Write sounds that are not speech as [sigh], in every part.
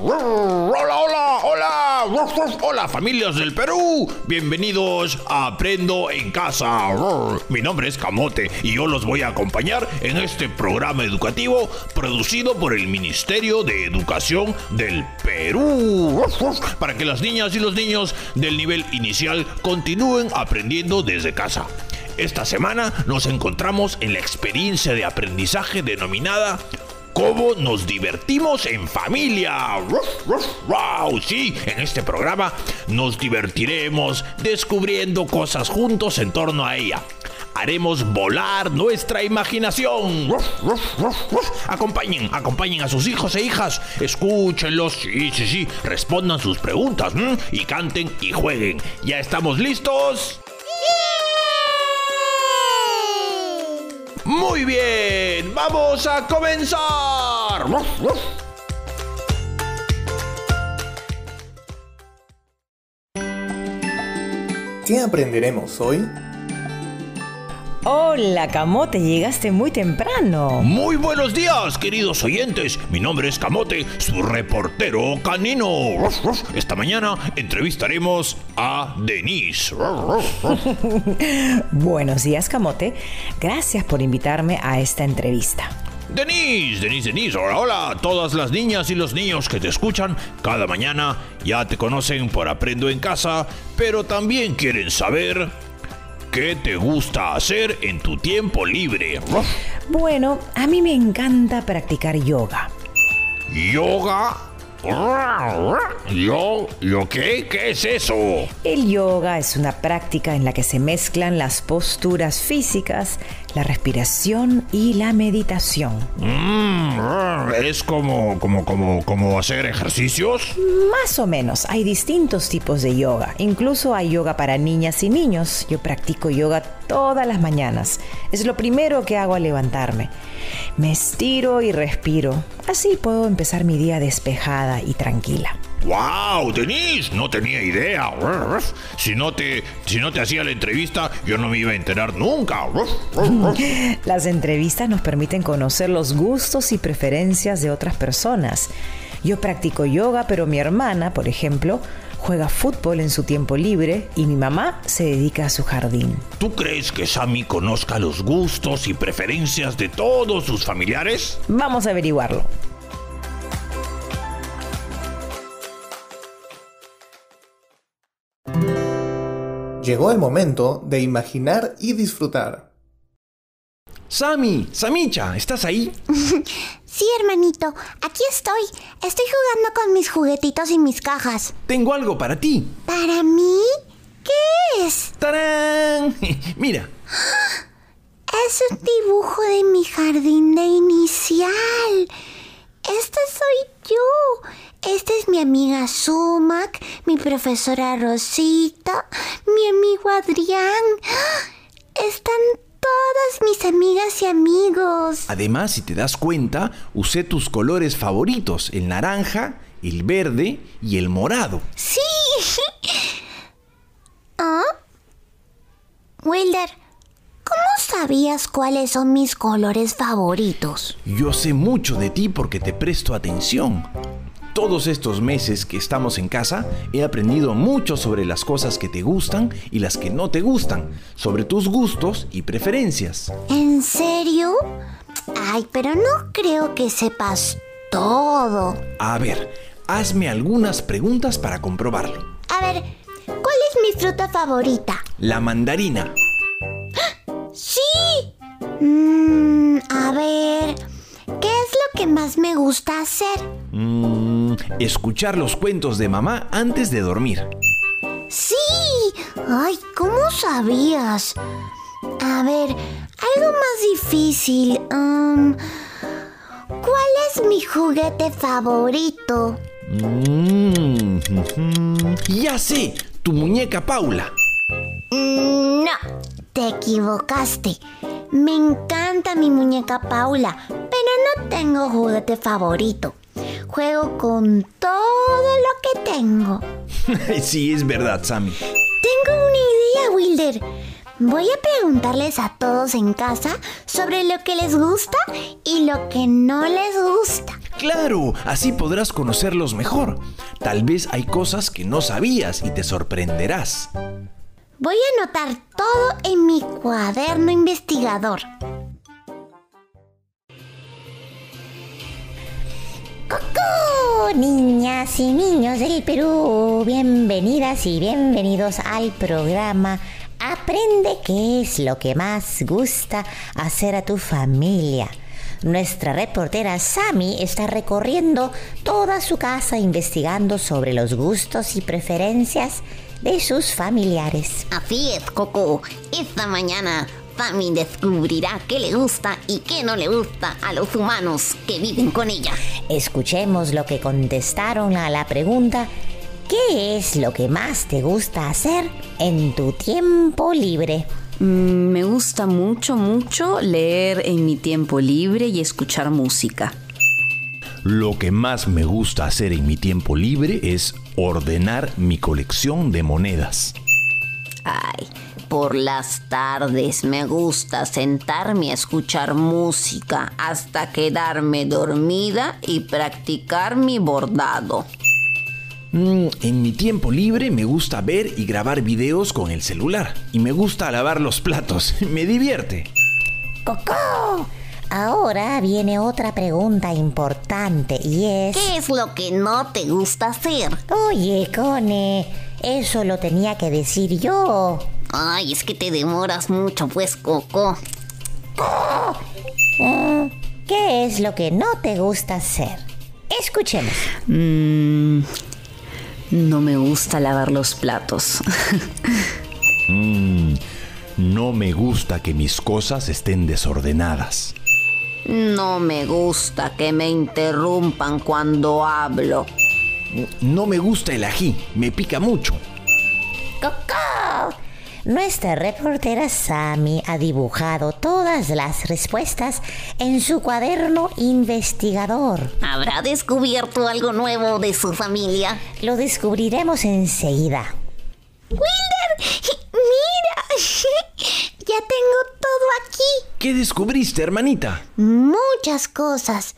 Hola, hola, hola. Hola, familias del Perú. Bienvenidos a Aprendo en Casa. Mi nombre es Camote y yo los voy a acompañar en este programa educativo producido por el Ministerio de Educación del Perú. Para que las niñas y los niños del nivel inicial continúen aprendiendo desde casa. Esta semana nos encontramos en la experiencia de aprendizaje denominada cómo nos divertimos en familia. ¡Wow! Sí, en este programa nos divertiremos descubriendo cosas juntos en torno a ella. Haremos volar nuestra imaginación. Acompañen, acompañen a sus hijos e hijas. Escúchenlos, sí, sí, sí. Respondan sus preguntas y canten y jueguen. ¿Ya estamos listos? Muy bien, vamos a comenzar. ¿Qué aprenderemos hoy? Hola, Camote, llegaste muy temprano. Muy buenos días, queridos oyentes. Mi nombre es Camote, su reportero canino. Esta mañana entrevistaremos a Denise. [laughs] buenos días, Camote. Gracias por invitarme a esta entrevista. Denise, Denise, Denise, hola, hola, todas las niñas y los niños que te escuchan cada mañana ya te conocen por Aprendo en Casa, pero también quieren saber ¿Qué te gusta hacer en tu tiempo libre? Bueno, a mí me encanta practicar yoga. ¿Yoga? ¿Yo? ¿Yo qué? ¿Qué es eso? El yoga es una práctica en la que se mezclan las posturas físicas, la respiración y la meditación. Mm, ¿Es como, como, como, como hacer ejercicios? Más o menos. Hay distintos tipos de yoga. Incluso hay yoga para niñas y niños. Yo practico yoga todas las mañanas. Es lo primero que hago al levantarme. Me estiro y respiro. Así puedo empezar mi día despejada y tranquila. ¡Wow! Denise, no tenía idea. Si no te, si no te hacía la entrevista, yo no me iba a enterar nunca. Las entrevistas nos permiten conocer los gustos y preferencias de otras personas. Yo practico yoga, pero mi hermana, por ejemplo, juega fútbol en su tiempo libre y mi mamá se dedica a su jardín. ¿Tú crees que Sammy conozca los gustos y preferencias de todos sus familiares? Vamos a averiguarlo. Llegó el momento de imaginar y disfrutar. Sammy, Samicha, ¿estás ahí? [laughs] sí, hermanito, aquí estoy. Estoy jugando con mis juguetitos y mis cajas. Tengo algo para ti. ¿Para mí? ¿Qué es? ¡Tarán! [laughs] Mira. [gasps] Es un dibujo de mi jardín de inicial. Este soy yo. Esta es mi amiga Sumac, mi profesora Rosita, mi amigo Adrián. Están todas mis amigas y amigos. Además, si te das cuenta, usé tus colores favoritos, el naranja, el verde y el morado. Sí. [laughs] ¿Ah? Wilder, ¿cómo sabías cuáles son mis colores favoritos? Yo sé mucho de ti porque te presto atención todos estos meses que estamos en casa, he aprendido mucho sobre las cosas que te gustan y las que no te gustan, sobre tus gustos y preferencias. ¿En serio? Ay, pero no creo que sepas todo. A ver, hazme algunas preguntas para comprobarlo. A ver, ¿cuál es mi fruta favorita? La mandarina. ¡Sí! Mmm, a ver, ¿qué que más me gusta hacer? Mmm escuchar los cuentos de mamá antes de dormir. ¡Sí! ¡Ay, ¿cómo sabías? A ver, algo más difícil. Um, ¿Cuál es mi juguete favorito? Mm, [laughs] ya sé, tu muñeca Paula. Mm, no, te equivocaste. Me encanta mi muñeca Paula, pero no tengo juguete favorito. Juego con todo lo que tengo. [laughs] sí, es verdad, Sammy. Tengo una idea, Wilder. Voy a preguntarles a todos en casa sobre lo que les gusta y lo que no les gusta. Claro, así podrás conocerlos mejor. Tal vez hay cosas que no sabías y te sorprenderás. Voy a anotar todo en mi cuaderno investigador. ¡Cocó! Niñas y niños del Perú, bienvenidas y bienvenidos al programa Aprende qué es lo que más gusta hacer a tu familia. Nuestra reportera Sami está recorriendo toda su casa investigando sobre los gustos y preferencias de sus familiares. Así es, Coco. Esta mañana Sami descubrirá qué le gusta y qué no le gusta a los humanos que viven con ella. Escuchemos lo que contestaron a la pregunta ¿Qué es lo que más te gusta hacer en tu tiempo libre? Mm, me gusta mucho, mucho leer en mi tiempo libre y escuchar música. Lo que más me gusta hacer en mi tiempo libre es ordenar mi colección de monedas. Ay, por las tardes me gusta sentarme a escuchar música hasta quedarme dormida y practicar mi bordado. Mm, en mi tiempo libre me gusta ver y grabar videos con el celular. Y me gusta lavar los platos. [laughs] me divierte. ¡Coco! Ahora viene otra pregunta importante y es... ¿Qué es lo que no te gusta hacer? Oye, Cone, eso lo tenía que decir yo. Ay, es que te demoras mucho, pues, Coco. Mm, ¿Qué es lo que no te gusta hacer? Escuchemos. Mm, no me gusta lavar los platos. [laughs] Mm, no me gusta que mis cosas estén desordenadas. No me gusta que me interrumpan cuando hablo. No me gusta el ají, me pica mucho. Nuestra reportera Sami ha dibujado todas las respuestas en su cuaderno investigador. ¿Habrá descubierto algo nuevo de su familia? Lo descubriremos enseguida. ¡Wilder! ¡Mira! [laughs] ya tengo todo aquí. ¿Qué descubriste, hermanita? Muchas cosas.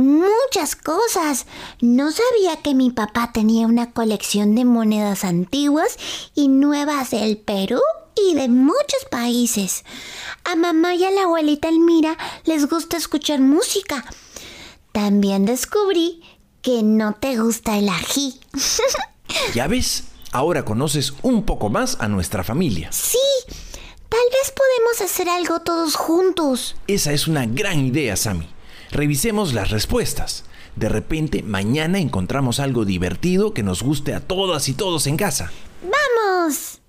Muchas cosas. No sabía que mi papá tenía una colección de monedas antiguas y nuevas del Perú y de muchos países. A mamá y a la abuelita Elmira les gusta escuchar música. También descubrí que no te gusta el ají. [laughs] ¿Ya ves? Ahora conoces un poco más a nuestra familia. Sí, tal vez podemos hacer algo todos juntos. Esa es una gran idea, Sammy. Revisemos las respuestas. De repente, mañana encontramos algo divertido que nos guste a todas y todos en casa. ¡Vamos!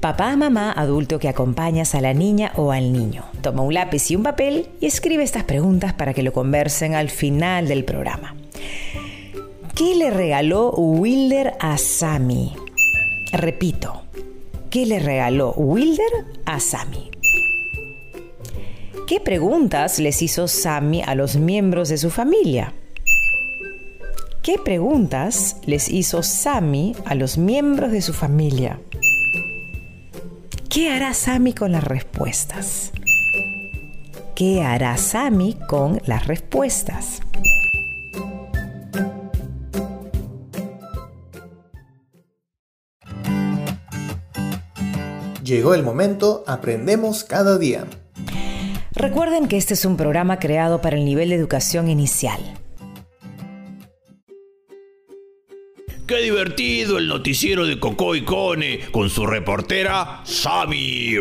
Papá, mamá, adulto que acompañas a la niña o al niño. Toma un lápiz y un papel y escribe estas preguntas para que lo conversen al final del programa. ¿Qué le regaló Wilder a Sammy? Repito, ¿qué le regaló Wilder a Sammy? ¿Qué preguntas les hizo Sammy a los miembros de su familia? ¿Qué preguntas les hizo Sammy a los miembros de su familia? ¿Qué hará Sammy con las respuestas? ¿Qué hará Sammy con las respuestas? Llegó el momento, aprendemos cada día. Recuerden que este es un programa creado para el nivel de educación inicial. Qué divertido el noticiero de Coco y Cone con su reportera Sami,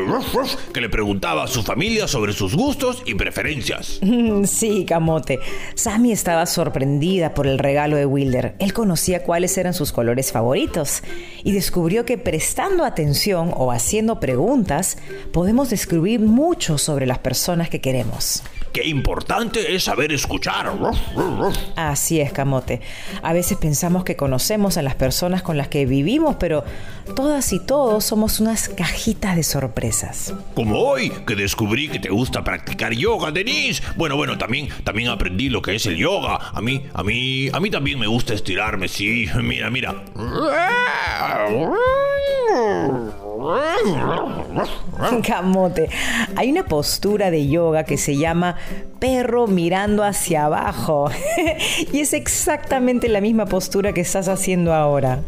que le preguntaba a su familia sobre sus gustos y preferencias. [laughs] Sí, Camote. Sammy estaba sorprendida por el regalo de Wilder. Él conocía cuáles eran sus colores favoritos y descubrió que prestando atención o haciendo preguntas podemos descubrir mucho sobre las personas que queremos. Qué importante es saber escuchar. Así es, Camote. A veces pensamos que conocemos a las personas con las que vivimos, pero todas y todos somos unas cajitas de sorpresas. Como hoy, que descubrí que te gusta practicar yoga, Denise. Bueno, bueno, también, también aprendí lo que es el yoga. A mí, a mí, a mí también me gusta estirarme, sí. [laughs] Mira, mira. Camote, hay una postura de yoga que se llama perro mirando hacia abajo. [laughs] y es exactamente la misma postura que estás haciendo ahora.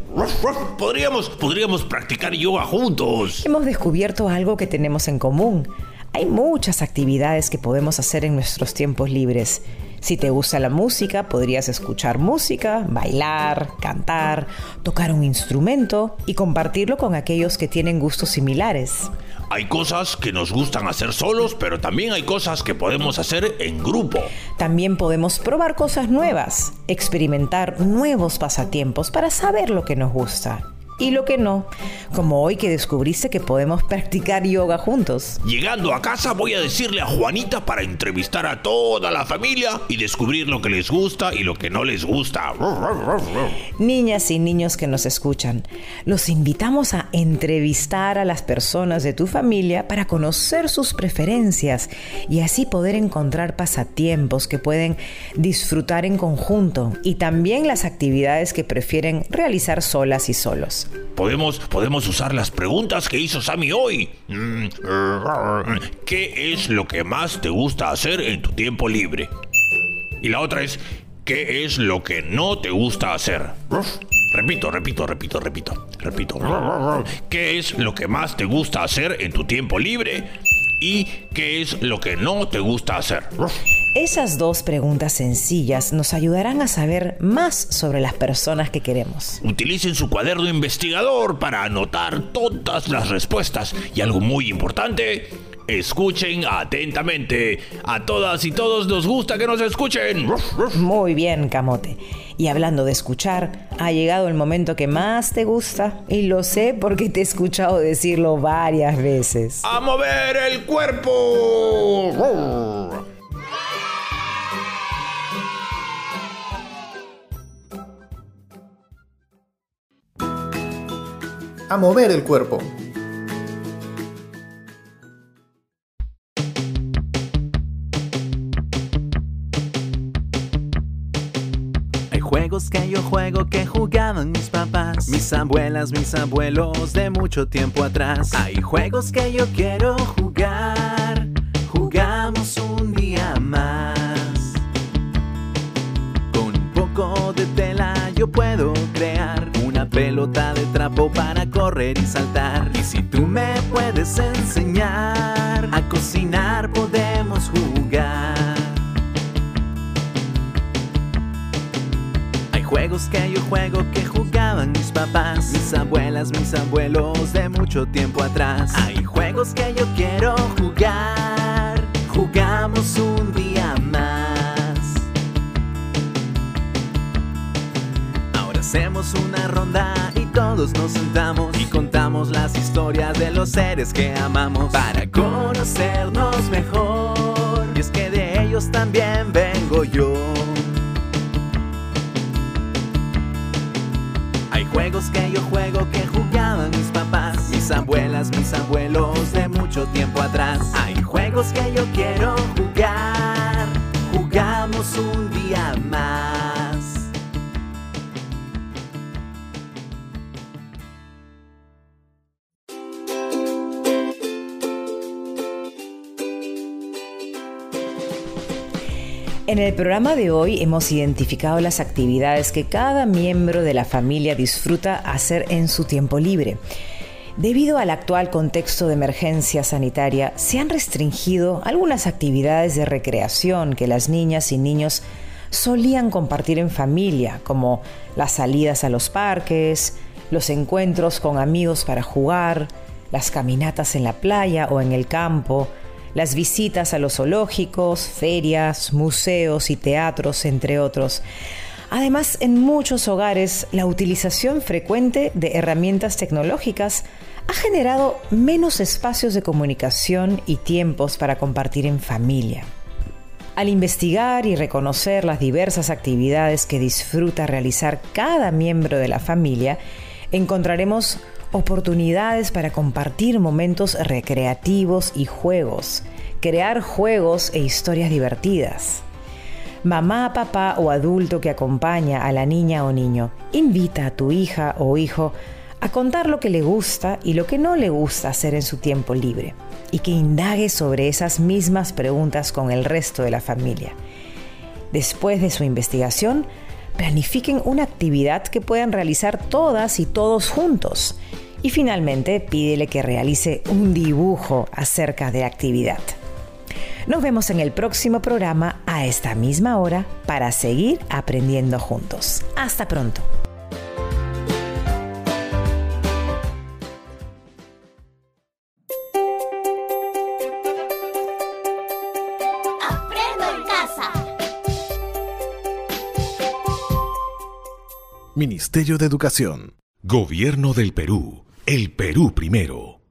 Podríamos, podríamos practicar yoga juntos. Hemos descubierto algo que tenemos en común. Hay muchas actividades que podemos hacer en nuestros tiempos libres. Si te gusta la música, podrías escuchar música, bailar, cantar, tocar un instrumento y compartirlo con aquellos que tienen gustos similares. Hay cosas que nos gustan hacer solos, pero también hay cosas que podemos hacer en grupo. También podemos probar cosas nuevas, experimentar nuevos pasatiempos para saber lo que nos gusta y lo que no, como hoy que descubriste que podemos practicar yoga juntos. Llegando a casa voy a decirle a Juanita para entrevistar a toda la familia y descubrir lo que les gusta y lo que no les gusta. Niñas y niños que nos escuchan, los invitamos a entrevistar a las personas de tu familia para conocer sus preferencias y así poder encontrar pasatiempos que pueden disfrutar en conjunto y también las actividades que prefieren realizar solas y solos. Podemos, podemos usar las preguntas que hizo Sammy hoy. Mm, ¿Qué es lo que más te gusta hacer en tu tiempo libre? Y la otra es, ¿qué es lo que no te gusta hacer? Repito, repito, repito, repito, repito. ¿Qué es lo que más te gusta hacer en tu tiempo libre? ¿Y qué es lo que no te gusta hacer? Esas dos preguntas sencillas nos ayudarán a saber más sobre las personas que queremos. Utilicen su cuaderno investigador para anotar todas las respuestas y algo muy importante, escuchen atentamente. A todas y todos nos gusta que nos escuchen. Muy bien, Camote. Y hablando de escuchar, ha llegado el momento que más te gusta y lo sé porque te he escuchado decirlo varias veces. ¡A mover el cuerpo! A mover el cuerpo. Hay juegos que yo juego que jugaban mis papás, mis abuelas, mis abuelos de mucho tiempo atrás. Hay juegos que yo quiero jugar, jugamos un día más. Con un poco de tela yo puedo crear una pelota de para correr y saltar. Y si tú me puedes enseñar a cocinar, podemos jugar. Hay juegos que yo juego que jugaban mis papás, mis abuelas, mis abuelos de mucho tiempo atrás. Hay juegos que yo quiero jugar, jugamos un hacemos una ronda y todos nos sentamos y contamos las historias de los seres que amamos para conocernos mejor. Y es que de ellos también vengo yo. Hay juegos que yo juego que jugaban mis papás, mis abuelas, mis abuelos de mucho tiempo atrás. Hay juegos que yo quiero jugar, jugamos un En el programa de hoy hemos identificado las actividades que cada miembro de la familia disfruta hacer en su tiempo libre. Debido al actual contexto de emergencia sanitaria, se han restringido algunas actividades de recreación que las niñas y niños solían compartir en familia, como las salidas a los parques, los encuentros con amigos para jugar, las caminatas en la playa o en el campo, las visitas a los zoológicos, ferias, museos y teatros, entre otros. Además, en muchos hogares, la utilización frecuente de herramientas tecnológicas ha generado menos espacios de comunicación y tiempos para compartir en familia. Al investigar y reconocer las diversas actividades que disfruta realizar cada miembro de la familia, encontraremos oportunidades para compartir momentos recreativos y juegos, crear juegos e historias divertidas. Mamá, papá o adulto que acompaña a la niña o niño, invita a tu hija o hijo a contar lo que le gusta y lo que no le gusta hacer en su tiempo libre, y que indague sobre esas mismas preguntas con el resto de la familia. Después de su investigación, planifiquen una actividad que puedan realizar todas y todos juntos. Y finalmente, pídele que realice un dibujo acerca de la actividad. Nos vemos en el próximo programa a esta misma hora para seguir aprendiendo juntos. Hasta pronto. Aprendo en casa. Ministerio de Educación. Gobierno del Perú. El Perú primero.